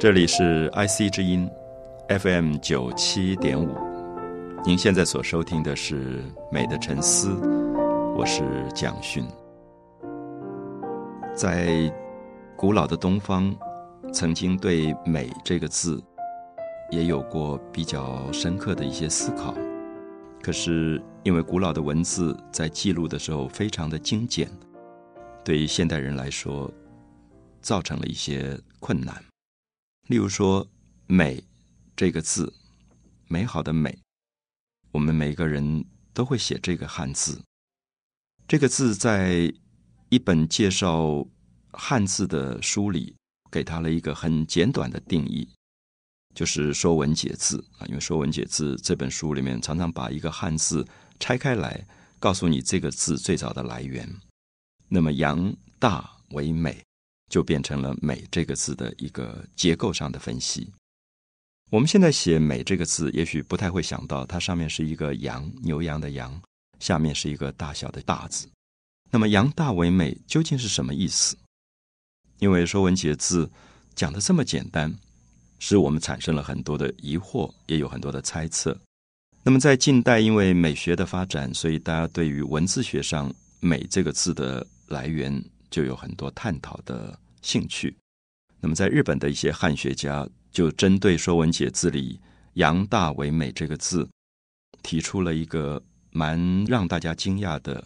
这里是 IC 之音 FM 九七点五，您现在所收听的是《美的沉思》，我是蒋勋。在古老的东方，曾经对“美”这个字也有过比较深刻的一些思考。可是因为古老的文字在记录的时候非常的精简，对于现代人来说，造成了一些困难。例如说“美”这个字，美好的“美”，我们每个人都会写这个汉字。这个字在一本介绍汉字的书里，给他了一个很简短的定义，就是《说文解字》啊。因为《说文解字》这本书里面常常把一个汉字拆开来，告诉你这个字最早的来源。那么“阳大为美”。就变成了“美”这个字的一个结构上的分析。我们现在写“美”这个字，也许不太会想到，它上面是一个“羊”，牛羊的“羊”，下面是一个大小的“大”字。那么“羊大为美”究竟是什么意思？因为《说文解字》讲的这么简单，使我们产生了很多的疑惑，也有很多的猜测。那么在近代，因为美学的发展，所以大家对于文字学上“美”这个字的来源。就有很多探讨的兴趣。那么，在日本的一些汉学家就针对《说文解字》里“阳大为美”这个字，提出了一个蛮让大家惊讶的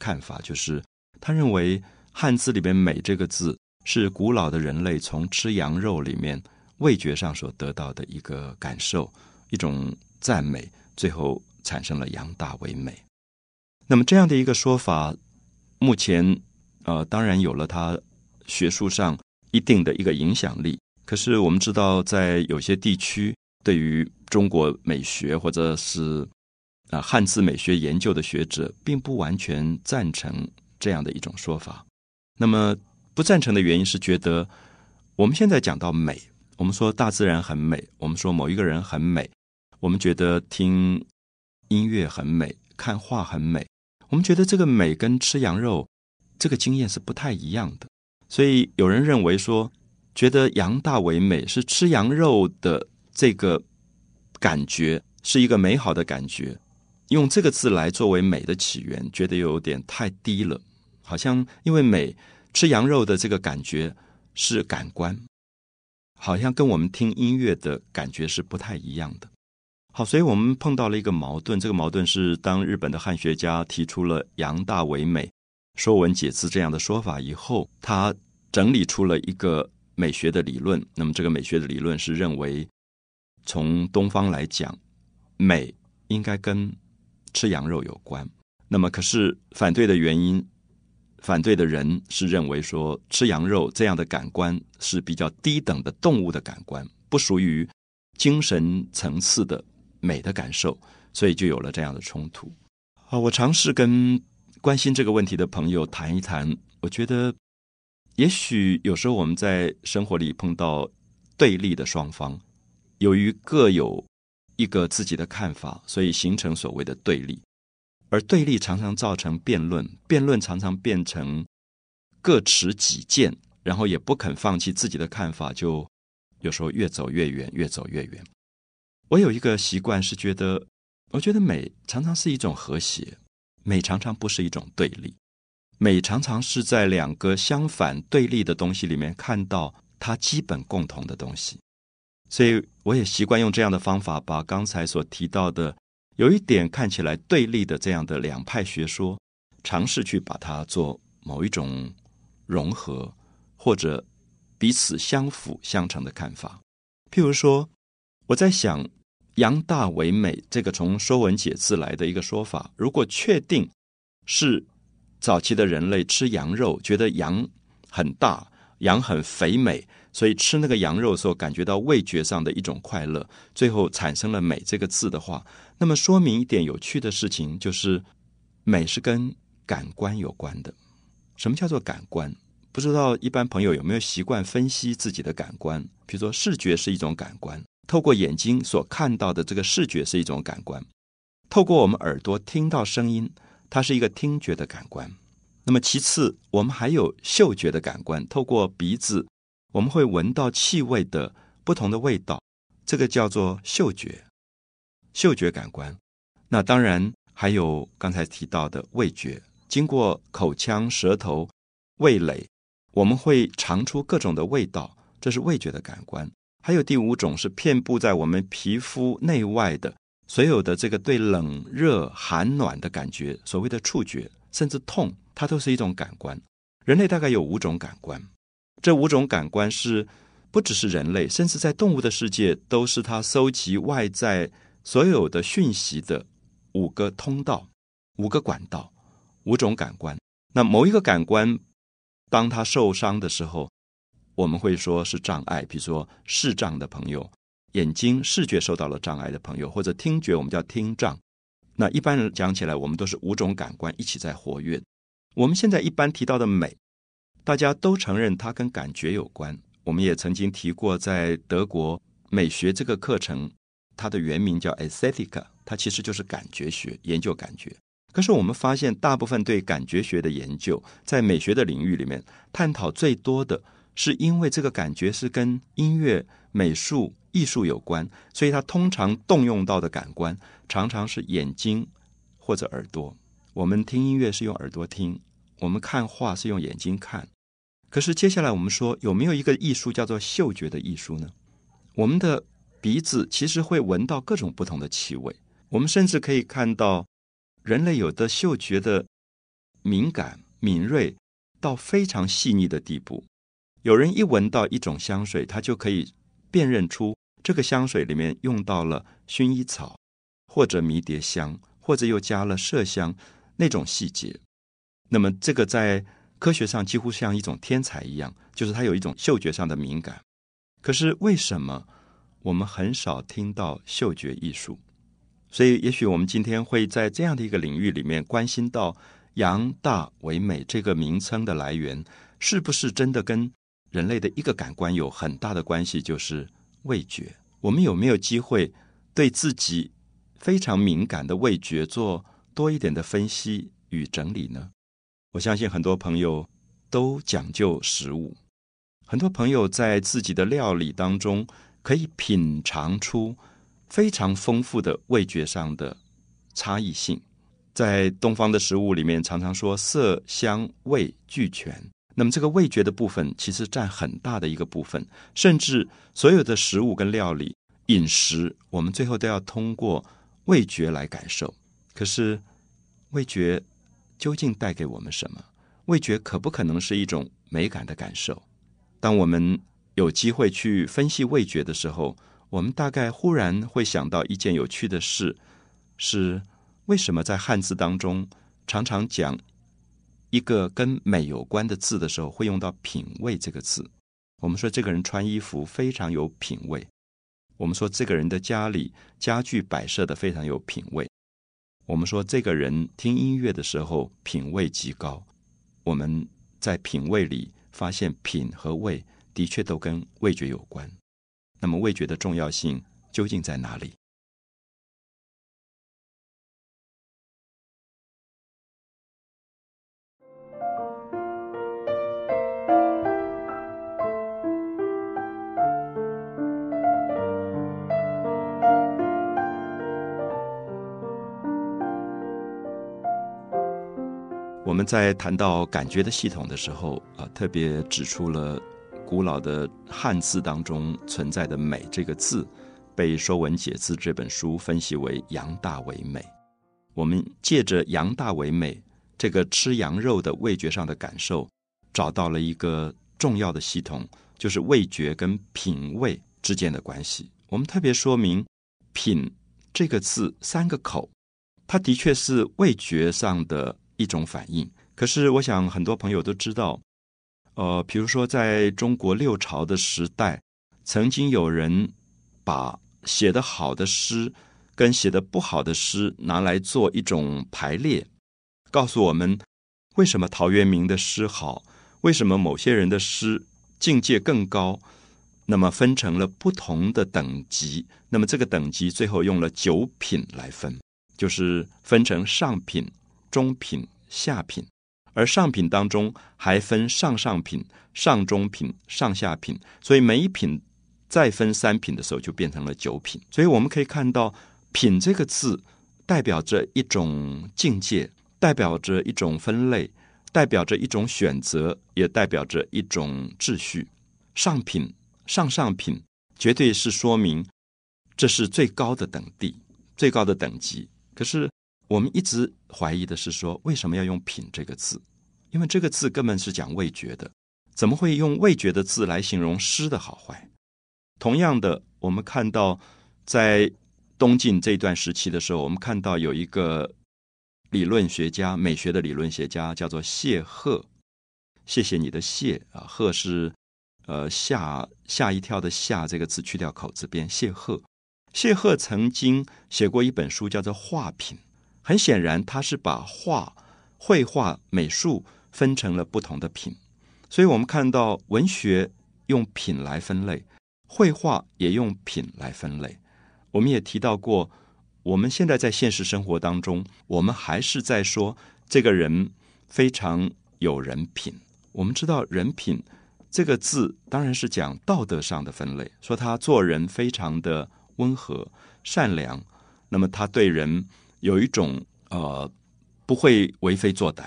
看法，就是他认为汉字里边“美”这个字是古老的人类从吃羊肉里面味觉上所得到的一个感受，一种赞美，最后产生了“阳大为美”。那么，这样的一个说法，目前。呃，当然有了它学术上一定的一个影响力。可是我们知道，在有些地区，对于中国美学或者是啊汉字美学研究的学者，并不完全赞成这样的一种说法。那么不赞成的原因是，觉得我们现在讲到美，我们说大自然很美，我们说某一个人很美，我们觉得听音乐很美，看画很美，我们觉得这个美跟吃羊肉。这个经验是不太一样的，所以有人认为说，觉得羊大为美是吃羊肉的这个感觉是一个美好的感觉，用这个字来作为美的起源，觉得有点太低了，好像因为美吃羊肉的这个感觉是感官，好像跟我们听音乐的感觉是不太一样的。好，所以我们碰到了一个矛盾，这个矛盾是当日本的汉学家提出了羊大为美。说文解字这样的说法以后，他整理出了一个美学的理论。那么，这个美学的理论是认为，从东方来讲，美应该跟吃羊肉有关。那么，可是反对的原因，反对的人是认为说，吃羊肉这样的感官是比较低等的动物的感官，不属于精神层次的美的感受，所以就有了这样的冲突。啊，我尝试跟。关心这个问题的朋友谈一谈，我觉得也许有时候我们在生活里碰到对立的双方，由于各有一个自己的看法，所以形成所谓的对立，而对立常常造成辩论，辩论常常变成各持己见，然后也不肯放弃自己的看法，就有时候越走越远，越走越远。我有一个习惯是觉得，我觉得美常常是一种和谐。美常常不是一种对立，美常常是在两个相反对立的东西里面看到它基本共同的东西。所以我也习惯用这样的方法，把刚才所提到的有一点看起来对立的这样的两派学说，尝试去把它做某一种融合，或者彼此相辅相成的看法。譬如说，我在想。羊大为美，这个从《说文解字》来的一个说法，如果确定是早期的人类吃羊肉，觉得羊很大，羊很肥美，所以吃那个羊肉的时候感觉到味觉上的一种快乐，最后产生了“美”这个字的话，那么说明一点有趣的事情，就是美是跟感官有关的。什么叫做感官？不知道一般朋友有没有习惯分析自己的感官？比如说视觉是一种感官。透过眼睛所看到的这个视觉是一种感官，透过我们耳朵听到声音，它是一个听觉的感官。那么其次，我们还有嗅觉的感官，透过鼻子我们会闻到气味的不同的味道，这个叫做嗅觉，嗅觉感官。那当然还有刚才提到的味觉，经过口腔、舌头、味蕾，我们会尝出各种的味道，这是味觉的感官。还有第五种是遍布在我们皮肤内外的所有的这个对冷热寒暖的感觉，所谓的触觉，甚至痛，它都是一种感官。人类大概有五种感官，这五种感官是不只是人类，甚至在动物的世界都是它收集外在所有的讯息的五个通道、五个管道、五种感官。那某一个感官当它受伤的时候，我们会说是障碍，比如说视障的朋友，眼睛视觉受到了障碍的朋友，或者听觉我们叫听障。那一般人讲起来，我们都是五种感官一起在活跃。我们现在一般提到的美，大家都承认它跟感觉有关。我们也曾经提过，在德国美学这个课程，它的原名叫 Aesthetic，它其实就是感觉学，研究感觉。可是我们发现，大部分对感觉学的研究，在美学的领域里面，探讨最多的。是因为这个感觉是跟音乐、美术、艺术有关，所以它通常动用到的感官常常是眼睛或者耳朵。我们听音乐是用耳朵听，我们看画是用眼睛看。可是接下来我们说，有没有一个艺术叫做嗅觉的艺术呢？我们的鼻子其实会闻到各种不同的气味，我们甚至可以看到人类有的嗅觉的敏感、敏锐到非常细腻的地步。有人一闻到一种香水，他就可以辨认出这个香水里面用到了薰衣草，或者迷迭香，或者又加了麝香那种细节。那么这个在科学上几乎像一种天才一样，就是他有一种嗅觉上的敏感。可是为什么我们很少听到嗅觉艺术？所以也许我们今天会在这样的一个领域里面关心到“阳大为美”这个名称的来源，是不是真的跟？人类的一个感官有很大的关系，就是味觉。我们有没有机会对自己非常敏感的味觉做多一点的分析与整理呢？我相信很多朋友都讲究食物，很多朋友在自己的料理当中可以品尝出非常丰富的味觉上的差异性。在东方的食物里面，常常说色香味俱全。那么，这个味觉的部分其实占很大的一个部分，甚至所有的食物跟料理、饮食，我们最后都要通过味觉来感受。可是，味觉究竟带给我们什么？味觉可不可能是一种美感的感受？当我们有机会去分析味觉的时候，我们大概忽然会想到一件有趣的事：是为什么在汉字当中常常讲？一个跟美有关的字的时候，会用到“品味”这个字。我们说这个人穿衣服非常有品味，我们说这个人的家里家具摆设的非常有品味，我们说这个人听音乐的时候品味极高。我们在品味里发现品和味的确都跟味觉有关。那么味觉的重要性究竟在哪里？在谈到感觉的系统的时候，啊，特别指出了古老的汉字当中存在的“美”这个字，被《说文解字》这本书分析为“羊大为美”。我们借着“羊大为美”这个吃羊肉的味觉上的感受，找到了一个重要的系统，就是味觉跟品味之间的关系。我们特别说明“品”这个字三个口，它的确是味觉上的。一种反应，可是我想很多朋友都知道，呃，比如说在中国六朝的时代，曾经有人把写的好的诗跟写的不好的诗拿来做一种排列，告诉我们为什么陶渊明的诗好，为什么某些人的诗境界更高，那么分成了不同的等级，那么这个等级最后用了九品来分，就是分成上品。中品、下品，而上品当中还分上上品、上中品、上下品，所以每一品再分三品的时候，就变成了九品。所以我们可以看到“品”这个字，代表着一种境界，代表着一种分类，代表着一种选择，也代表着一种秩序。上品、上上品，绝对是说明这是最高的等地、最高的等级。可是。我们一直怀疑的是说，为什么要用“品”这个字？因为这个字根本是讲味觉的，怎么会用味觉的字来形容诗的好坏？同样的，我们看到在东晋这段时期的时候，我们看到有一个理论学家，美学的理论学家叫做谢赫。谢谢你的谢啊，赫是呃吓吓一跳的吓这个字去掉口字边，谢赫。谢赫曾经写过一本书，叫做《画品》。很显然，他是把画、绘画、美术分成了不同的品，所以我们看到文学用品来分类，绘画也用品来分类。我们也提到过，我们现在在现实生活当中，我们还是在说这个人非常有人品。我们知道“人品”这个字当然是讲道德上的分类，说他做人非常的温和、善良，那么他对人。有一种呃，不会为非作歹。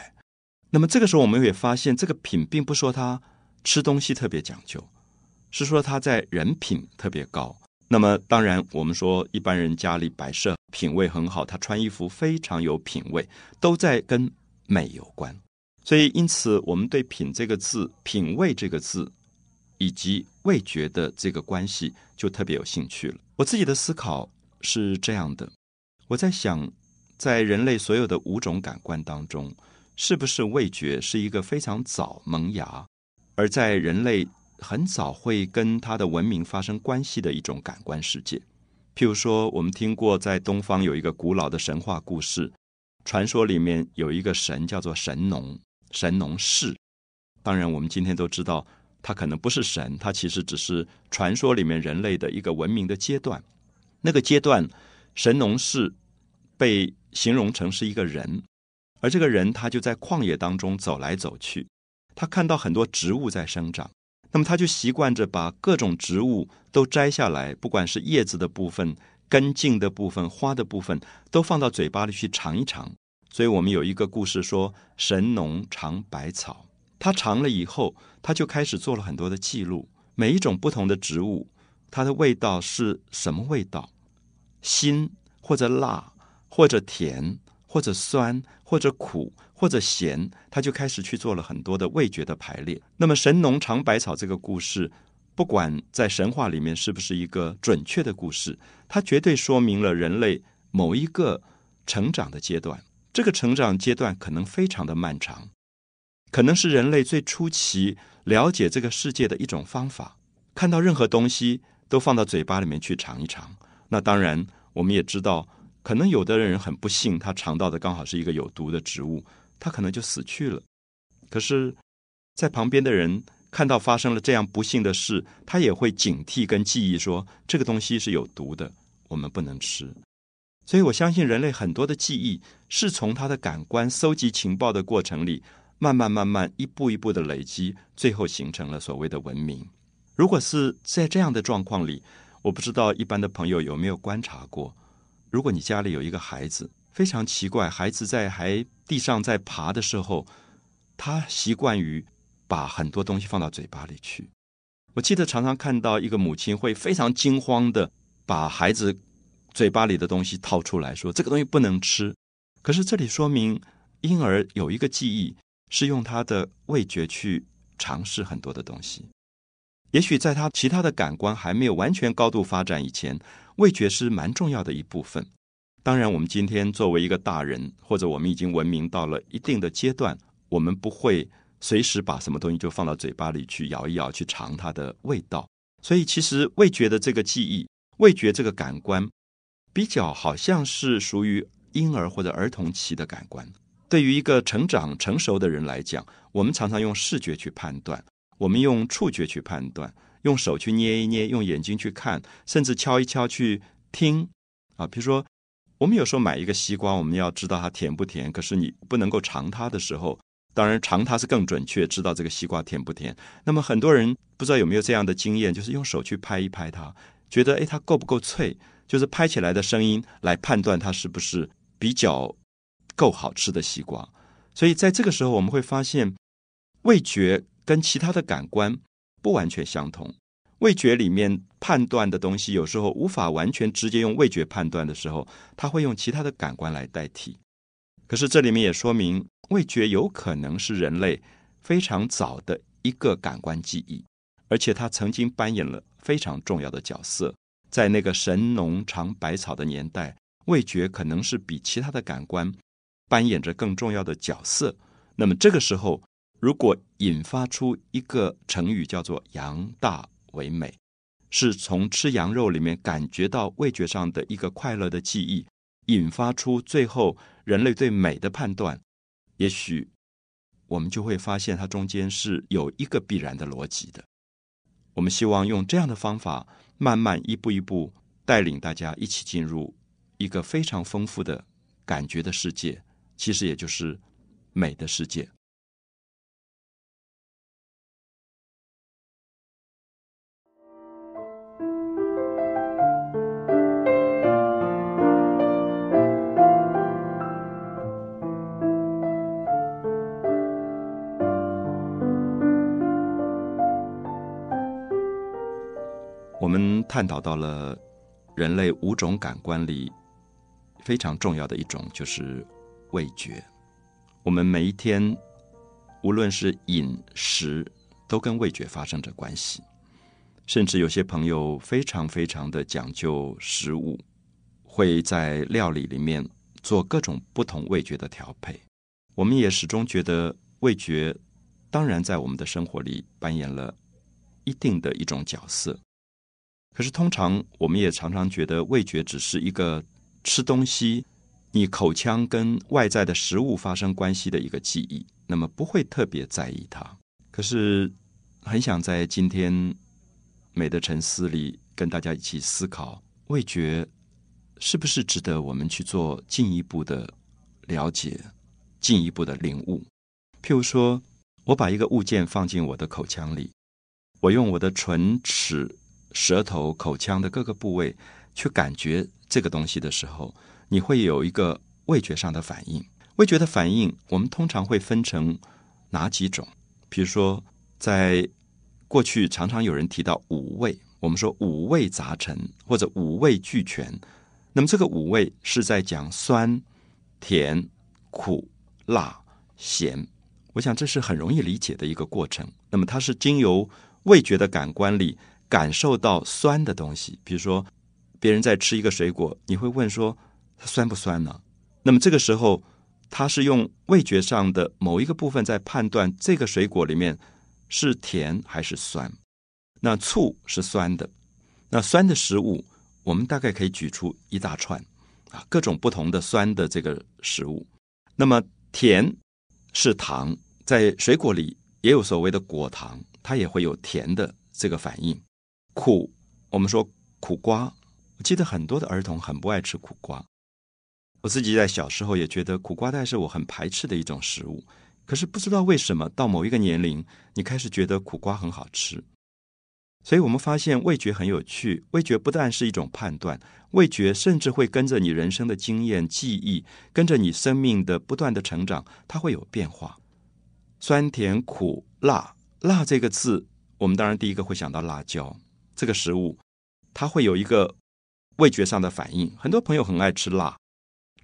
那么这个时候，我们也发现，这个品并不说他吃东西特别讲究，是说他在人品特别高。那么当然，我们说一般人家里摆设品味很好，他穿衣服非常有品味，都在跟美有关。所以，因此我们对“品”这个字、品味这个字以及味觉的这个关系，就特别有兴趣了。我自己的思考是这样的，我在想。在人类所有的五种感官当中，是不是味觉是一个非常早萌芽，而在人类很早会跟它的文明发生关系的一种感官世界？譬如说，我们听过在东方有一个古老的神话故事，传说里面有一个神叫做神农，神农氏。当然，我们今天都知道，他可能不是神，他其实只是传说里面人类的一个文明的阶段。那个阶段，神农氏被形容成是一个人，而这个人他就在旷野当中走来走去，他看到很多植物在生长，那么他就习惯着把各种植物都摘下来，不管是叶子的部分、根茎的部分、花的部分，都放到嘴巴里去尝一尝。所以我们有一个故事说，神农尝百草，他尝了以后，他就开始做了很多的记录，每一种不同的植物，它的味道是什么味道，辛或者辣。或者甜，或者酸，或者苦，或者咸，他就开始去做了很多的味觉的排列。那么神农尝百草这个故事，不管在神话里面是不是一个准确的故事，它绝对说明了人类某一个成长的阶段。这个成长阶段可能非常的漫长，可能是人类最初期了解这个世界的一种方法。看到任何东西都放到嘴巴里面去尝一尝。那当然，我们也知道。可能有的人很不幸，他尝到的刚好是一个有毒的植物，他可能就死去了。可是，在旁边的人看到发生了这样不幸的事，他也会警惕跟记忆说，这个东西是有毒的，我们不能吃。所以我相信人类很多的记忆是从他的感官搜集情报的过程里，慢慢慢慢一步一步的累积，最后形成了所谓的文明。如果是在这样的状况里，我不知道一般的朋友有没有观察过。如果你家里有一个孩子，非常奇怪，孩子在还地上在爬的时候，他习惯于把很多东西放到嘴巴里去。我记得常常看到一个母亲会非常惊慌的把孩子嘴巴里的东西掏出来说：“这个东西不能吃。”可是这里说明婴儿有一个记忆，是用他的味觉去尝试很多的东西。也许在他其他的感官还没有完全高度发展以前。味觉是蛮重要的一部分。当然，我们今天作为一个大人，或者我们已经文明到了一定的阶段，我们不会随时把什么东西就放到嘴巴里去咬一咬，去尝它的味道。所以，其实味觉的这个记忆，味觉这个感官，比较好像是属于婴儿或者儿童期的感官。对于一个成长成熟的人来讲，我们常常用视觉去判断，我们用触觉去判断。用手去捏一捏，用眼睛去看，甚至敲一敲去听啊。比如说，我们有时候买一个西瓜，我们要知道它甜不甜，可是你不能够尝它的时候，当然尝它是更准确，知道这个西瓜甜不甜。那么很多人不知道有没有这样的经验，就是用手去拍一拍它，觉得诶它够不够脆，就是拍起来的声音来判断它是不是比较够好吃的西瓜。所以在这个时候，我们会发现味觉跟其他的感官不完全相同。味觉里面判断的东西，有时候无法完全直接用味觉判断的时候，它会用其他的感官来代替。可是这里面也说明，味觉有可能是人类非常早的一个感官记忆，而且它曾经扮演了非常重要的角色。在那个神农尝百草的年代，味觉可能是比其他的感官扮演着更重要的角色。那么这个时候，如果引发出一个成语叫做“羊大为美”，是从吃羊肉里面感觉到味觉上的一个快乐的记忆。引发出最后人类对美的判断，也许我们就会发现它中间是有一个必然的逻辑的。我们希望用这样的方法，慢慢一步一步带领大家一起进入一个非常丰富的感觉的世界，其实也就是美的世界。探讨到了人类五种感官里非常重要的一种，就是味觉。我们每一天，无论是饮食，都跟味觉发生着关系。甚至有些朋友非常非常的讲究食物，会在料理里面做各种不同味觉的调配。我们也始终觉得味觉，当然在我们的生活里扮演了一定的一种角色。可是，通常我们也常常觉得味觉只是一个吃东西，你口腔跟外在的食物发生关系的一个记忆，那么不会特别在意它。可是，很想在今天美的沉思里跟大家一起思考，味觉是不是值得我们去做进一步的了解、进一步的领悟？譬如说，我把一个物件放进我的口腔里，我用我的唇齿。舌头、口腔的各个部位去感觉这个东西的时候，你会有一个味觉上的反应。味觉的反应，我们通常会分成哪几种？比如说，在过去常常有人提到五味，我们说五味杂陈或者五味俱全。那么这个五味是在讲酸、甜、苦、辣、咸。我想这是很容易理解的一个过程。那么它是经由味觉的感官里。感受到酸的东西，比如说别人在吃一个水果，你会问说它酸不酸呢？那么这个时候，它是用味觉上的某一个部分在判断这个水果里面是甜还是酸。那醋是酸的，那酸的食物我们大概可以举出一大串啊，各种不同的酸的这个食物。那么甜是糖，在水果里也有所谓的果糖，它也会有甜的这个反应。苦，我们说苦瓜。我记得很多的儿童很不爱吃苦瓜，我自己在小时候也觉得苦瓜蛋是我很排斥的一种食物。可是不知道为什么，到某一个年龄，你开始觉得苦瓜很好吃。所以我们发现味觉很有趣，味觉不但是一种判断，味觉甚至会跟着你人生的经验、记忆，跟着你生命的不断的成长，它会有变化。酸甜苦辣，辣这个字，我们当然第一个会想到辣椒。这个食物，它会有一个味觉上的反应。很多朋友很爱吃辣，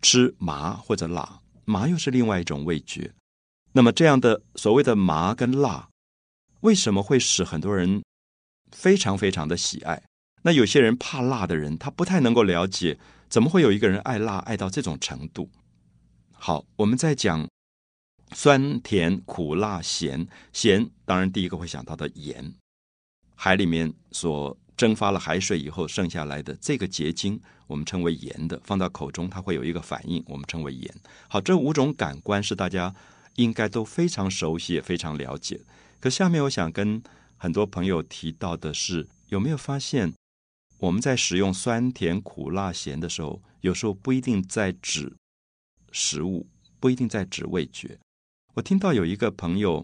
吃麻或者辣，麻又是另外一种味觉。那么这样的所谓的麻跟辣，为什么会使很多人非常非常的喜爱？那有些人怕辣的人，他不太能够了解，怎么会有一个人爱辣爱到这种程度？好，我们在讲酸甜苦辣咸，咸当然第一个会想到的盐。海里面所蒸发了海水以后剩下来的这个结晶，我们称为盐的，放到口中它会有一个反应，我们称为盐。好，这五种感官是大家应该都非常熟悉也非常了解。可下面我想跟很多朋友提到的是，有没有发现我们在使用酸甜苦辣咸的时候，有时候不一定在指食物，不一定在指味觉。我听到有一个朋友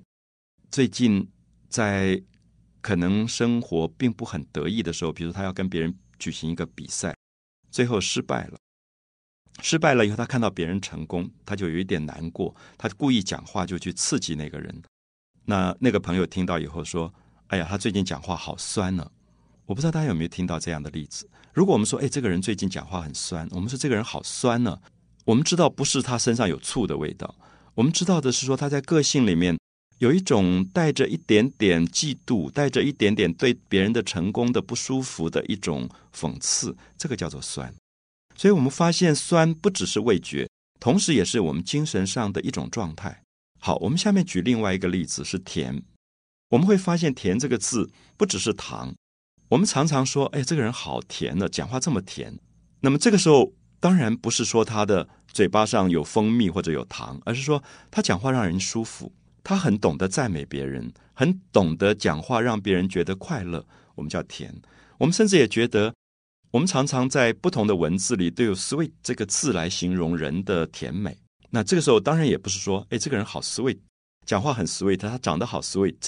最近在可能生活并不很得意的时候，比如他要跟别人举行一个比赛，最后失败了。失败了以后，他看到别人成功，他就有一点难过。他故意讲话就去刺激那个人。那那个朋友听到以后说：“哎呀，他最近讲话好酸呢。”我不知道大家有没有听到这样的例子。如果我们说：“哎，这个人最近讲话很酸。”我们说这个人好酸呢。我们知道不是他身上有醋的味道，我们知道的是说他在个性里面有一种带着一点点嫉妒，带着一点点对别人的成功的不舒服的一种讽刺，这个叫做酸。所以我们发现酸不只是味觉，同时也是我们精神上的一种状态。好，我们下面举另外一个例子是甜。我们会发现“甜”这个字不只是糖。我们常常说：“哎，这个人好甜呢，讲话这么甜。”那么这个时候，当然不是说他的嘴巴上有蜂蜜或者有糖，而是说他讲话让人舒服，他很懂得赞美别人，很懂得讲话让别人觉得快乐。我们叫甜。我们甚至也觉得。我们常常在不同的文字里都有 “sweet” 这个字来形容人的甜美。那这个时候当然也不是说，哎，这个人好 sweet，讲话很 sweet，他长得好 sweet，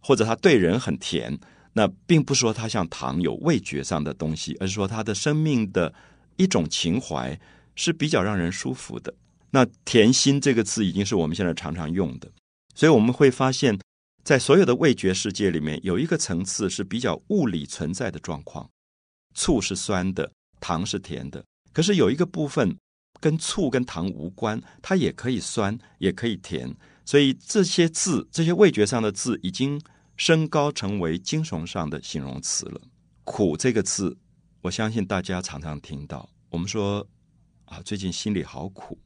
或者他对人很甜。那并不是说他像糖有味觉上的东西，而是说他的生命的一种情怀是比较让人舒服的。那“甜心”这个字已经是我们现在常常用的，所以我们会发现，在所有的味觉世界里面，有一个层次是比较物理存在的状况。醋是酸的，糖是甜的。可是有一个部分跟醋跟糖无关，它也可以酸，也可以甜。所以这些字，这些味觉上的字，已经升高成为精神上的形容词了。苦这个字，我相信大家常常听到。我们说啊，最近心里好苦。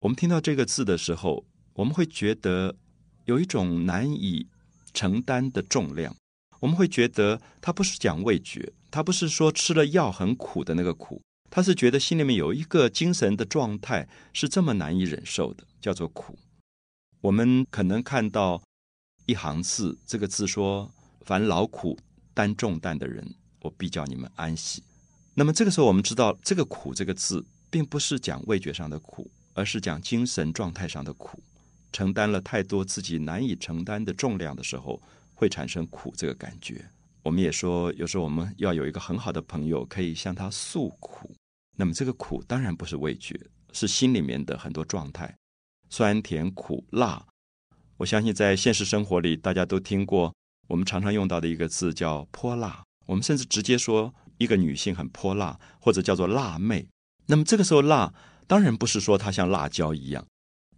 我们听到这个字的时候，我们会觉得有一种难以承担的重量。我们会觉得它不是讲味觉。他不是说吃了药很苦的那个苦，他是觉得心里面有一个精神的状态是这么难以忍受的，叫做苦。我们可能看到一行字，这个字说：“凡劳苦担重担的人，我必叫你们安息。”那么这个时候，我们知道这个苦这个字，并不是讲味觉上的苦，而是讲精神状态上的苦。承担了太多自己难以承担的重量的时候，会产生苦这个感觉。我们也说，有时候我们要有一个很好的朋友，可以向他诉苦。那么这个苦当然不是味觉，是心里面的很多状态，酸甜苦辣。我相信在现实生活里，大家都听过我们常常用到的一个字叫泼辣。我们甚至直接说一个女性很泼辣，或者叫做辣妹。那么这个时候辣，当然不是说它像辣椒一样。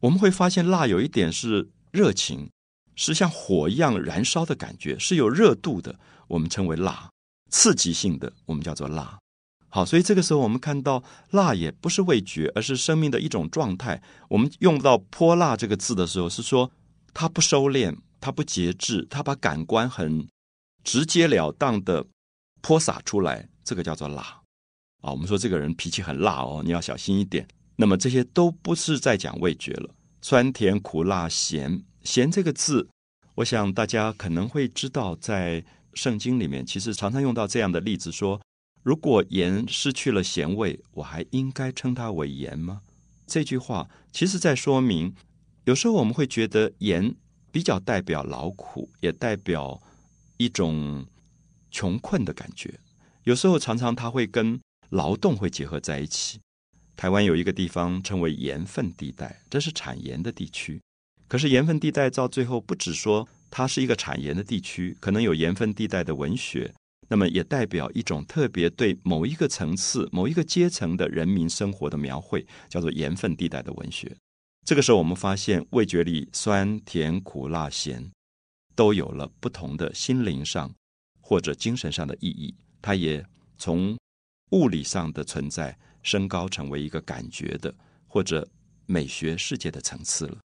我们会发现辣有一点是热情，是像火一样燃烧的感觉，是有热度的。我们称为辣，刺激性的，我们叫做辣。好，所以这个时候我们看到辣也不是味觉，而是生命的一种状态。我们用到“泼辣”这个字的时候，是说他不收敛，他不节制，他把感官很直截了当的泼洒出来，这个叫做辣。啊，我们说这个人脾气很辣哦，你要小心一点。那么这些都不是在讲味觉了，酸甜苦辣咸，咸这个字，我想大家可能会知道在。圣经里面其实常常用到这样的例子，说：如果盐失去了咸味，我还应该称它为盐吗？这句话其实在说明，有时候我们会觉得盐比较代表劳苦，也代表一种穷困的感觉。有时候常常它会跟劳动会结合在一起。台湾有一个地方称为盐分地带，这是产盐的地区。可是盐分地带到最后不只说。它是一个产盐的地区，可能有盐分地带的文学，那么也代表一种特别对某一个层次、某一个阶层的人民生活的描绘，叫做盐分地带的文学。这个时候，我们发现味觉里酸甜苦辣咸都有了不同的心灵上或者精神上的意义，它也从物理上的存在升高成为一个感觉的或者美学世界的层次了。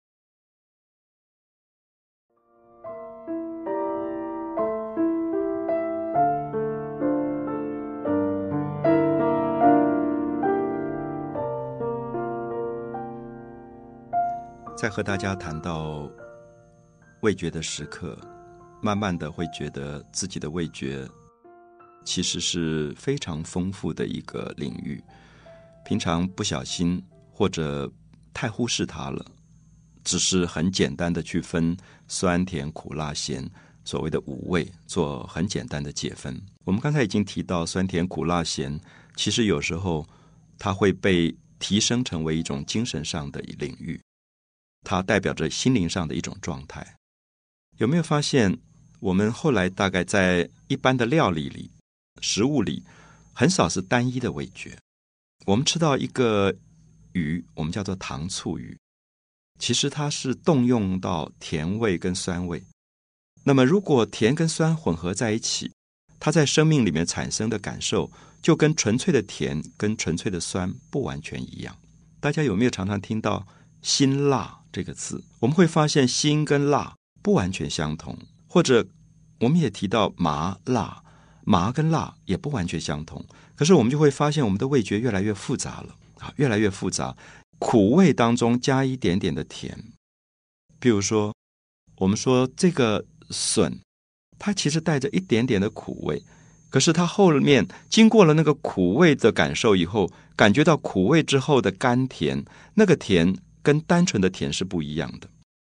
在和大家谈到味觉的时刻，慢慢的会觉得自己的味觉其实是非常丰富的一个领域。平常不小心或者太忽视它了，只是很简单的去分酸甜苦辣咸，所谓的五味，做很简单的解分。我们刚才已经提到，酸甜苦辣咸，其实有时候它会被提升成为一种精神上的领域，它代表着心灵上的一种状态。有没有发现，我们后来大概在一般的料理里、食物里，很少是单一的味觉。我们吃到一个鱼，我们叫做糖醋鱼，其实它是动用到甜味跟酸味。那么，如果甜跟酸混合在一起，它在生命里面产生的感受，就跟纯粹的甜跟纯粹的酸不完全一样。大家有没有常常听到“辛辣”这个字？我们会发现“辛”跟“辣”。不完全相同，或者我们也提到麻辣，麻跟辣也不完全相同。可是我们就会发现，我们的味觉越来越复杂了啊，越来越复杂。苦味当中加一点点的甜，比如说，我们说这个笋，它其实带着一点点的苦味，可是它后面经过了那个苦味的感受以后，感觉到苦味之后的甘甜，那个甜跟单纯的甜是不一样的。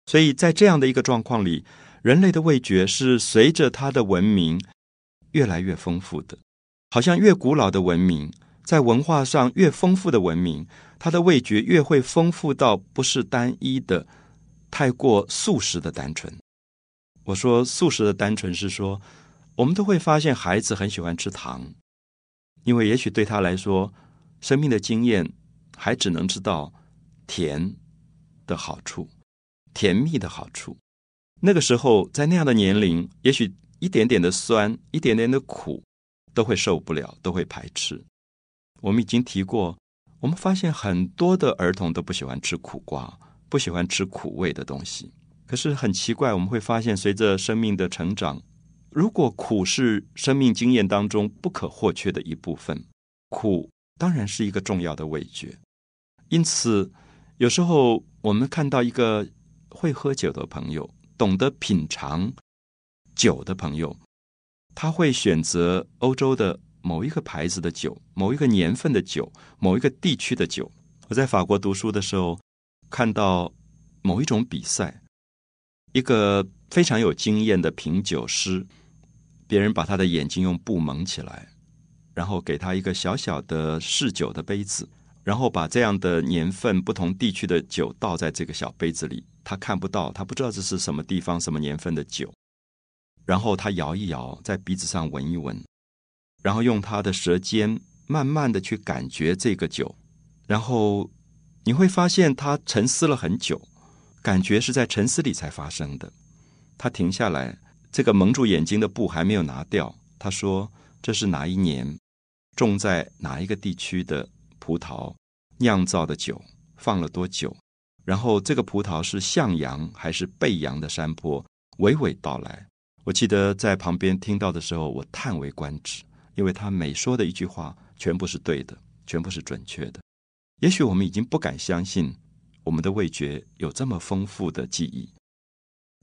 所以在这样的一个状况里，人类的味觉是随着它的文明越来越丰富的，好像越古老的文明，在文化上越丰富的文明，它的味觉越会丰富到不是单一的、太过素食的单纯。我说素食的单纯是说，我们都会发现孩子很喜欢吃糖，因为也许对他来说，生命的经验还只能知道甜的好处。甜蜜的好处，那个时候在那样的年龄，也许一点点的酸、一点点的苦都会受不了，都会排斥。我们已经提过，我们发现很多的儿童都不喜欢吃苦瓜，不喜欢吃苦味的东西。可是很奇怪，我们会发现，随着生命的成长，如果苦是生命经验当中不可或缺的一部分，苦当然是一个重要的味觉。因此，有时候我们看到一个。会喝酒的朋友，懂得品尝酒的朋友，他会选择欧洲的某一个牌子的酒，某一个年份的酒，某一个地区的酒。我在法国读书的时候，看到某一种比赛，一个非常有经验的品酒师，别人把他的眼睛用布蒙起来，然后给他一个小小的试酒的杯子。然后把这样的年份、不同地区的酒倒在这个小杯子里，他看不到，他不知道这是什么地方、什么年份的酒。然后他摇一摇，在鼻子上闻一闻，然后用他的舌尖慢慢的去感觉这个酒。然后你会发现他沉思了很久，感觉是在沉思里才发生的。他停下来，这个蒙住眼睛的布还没有拿掉。他说：“这是哪一年种在哪一个地区的？”葡萄酿造的酒放了多久？然后这个葡萄是向阳还是背阳的山坡娓娓道来。我记得在旁边听到的时候，我叹为观止，因为他每说的一句话全部是对的，全部是准确的。也许我们已经不敢相信我们的味觉有这么丰富的记忆，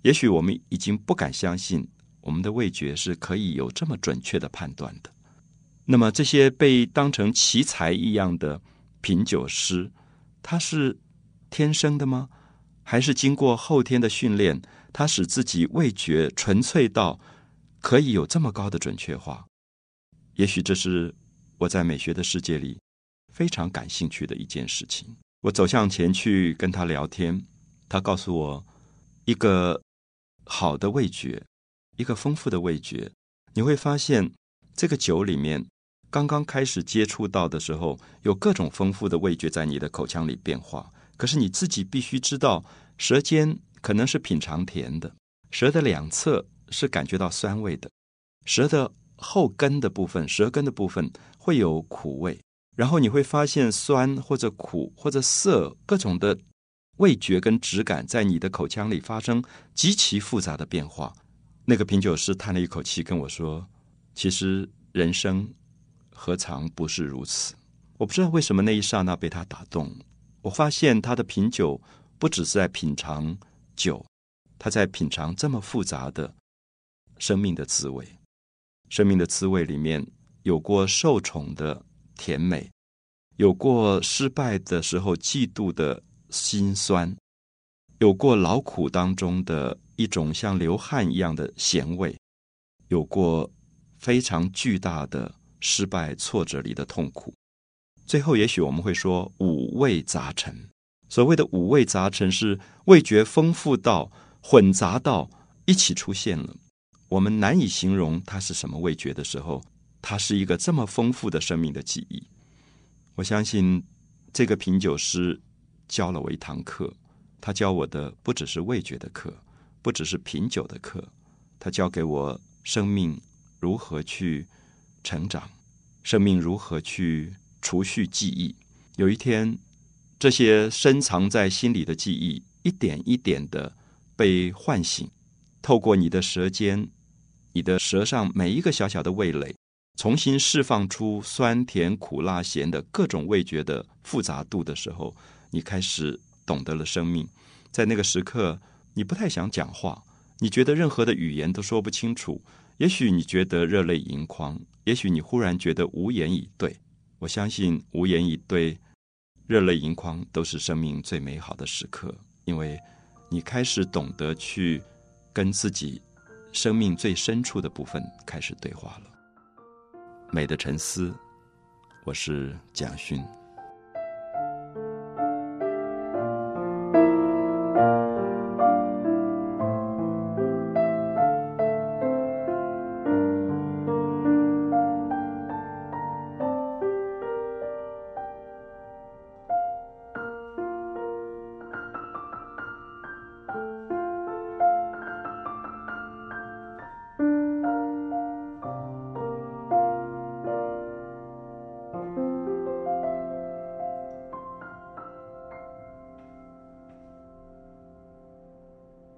也许我们已经不敢相信我们的味觉是可以有这么准确的判断的。那么这些被当成奇才一样的品酒师，他是天生的吗？还是经过后天的训练，他使自己味觉纯粹到可以有这么高的准确化？也许这是我在美学的世界里非常感兴趣的一件事情。我走向前去跟他聊天，他告诉我一个好的味觉，一个丰富的味觉，你会发现这个酒里面。刚刚开始接触到的时候，有各种丰富的味觉在你的口腔里变化。可是你自己必须知道，舌尖可能是品尝甜的，舌的两侧是感觉到酸味的，舌的后根的部分、舌根的部分会有苦味。然后你会发现酸或者苦或者涩各种的味觉跟质感在你的口腔里发生极其复杂的变化。那个品酒师叹了一口气跟我说：“其实人生。”何尝不是如此？我不知道为什么那一刹那被他打动。我发现他的品酒不只是在品尝酒，他在品尝这么复杂的生命的滋味。生命的滋味里面有过受宠的甜美，有过失败的时候嫉妒的心酸，有过劳苦当中的一种像流汗一样的咸味，有过非常巨大的失败挫折里的痛苦。最后，也许我们会说五味杂陈。所谓的五味杂陈，是味觉丰富到混杂到一起出现了。我们难以形容它是什么味觉的时候，它是一个这么丰富的生命的记忆。我相信这个品酒师教了我一堂课，他教我的不只是味觉的课，不只是品酒的课，他教给我生命如何去成长，生命如何去。储蓄记忆，有一天，这些深藏在心里的记忆，一点一点的被唤醒，透过你的舌尖，你的舌上每一个小小的味蕾，重新释放出酸甜苦辣咸的各种味觉的复杂度的时候，你开始懂得了生命。在那个时刻，你不太想讲话，你觉得任何的语言都说不清楚，也许你觉得热泪盈眶，也许你忽然觉得无言以对。我相信无言以对，热泪盈眶都是生命最美好的时刻，因为你开始懂得去跟自己生命最深处的部分开始对话了。美的沉思，我是蒋勋。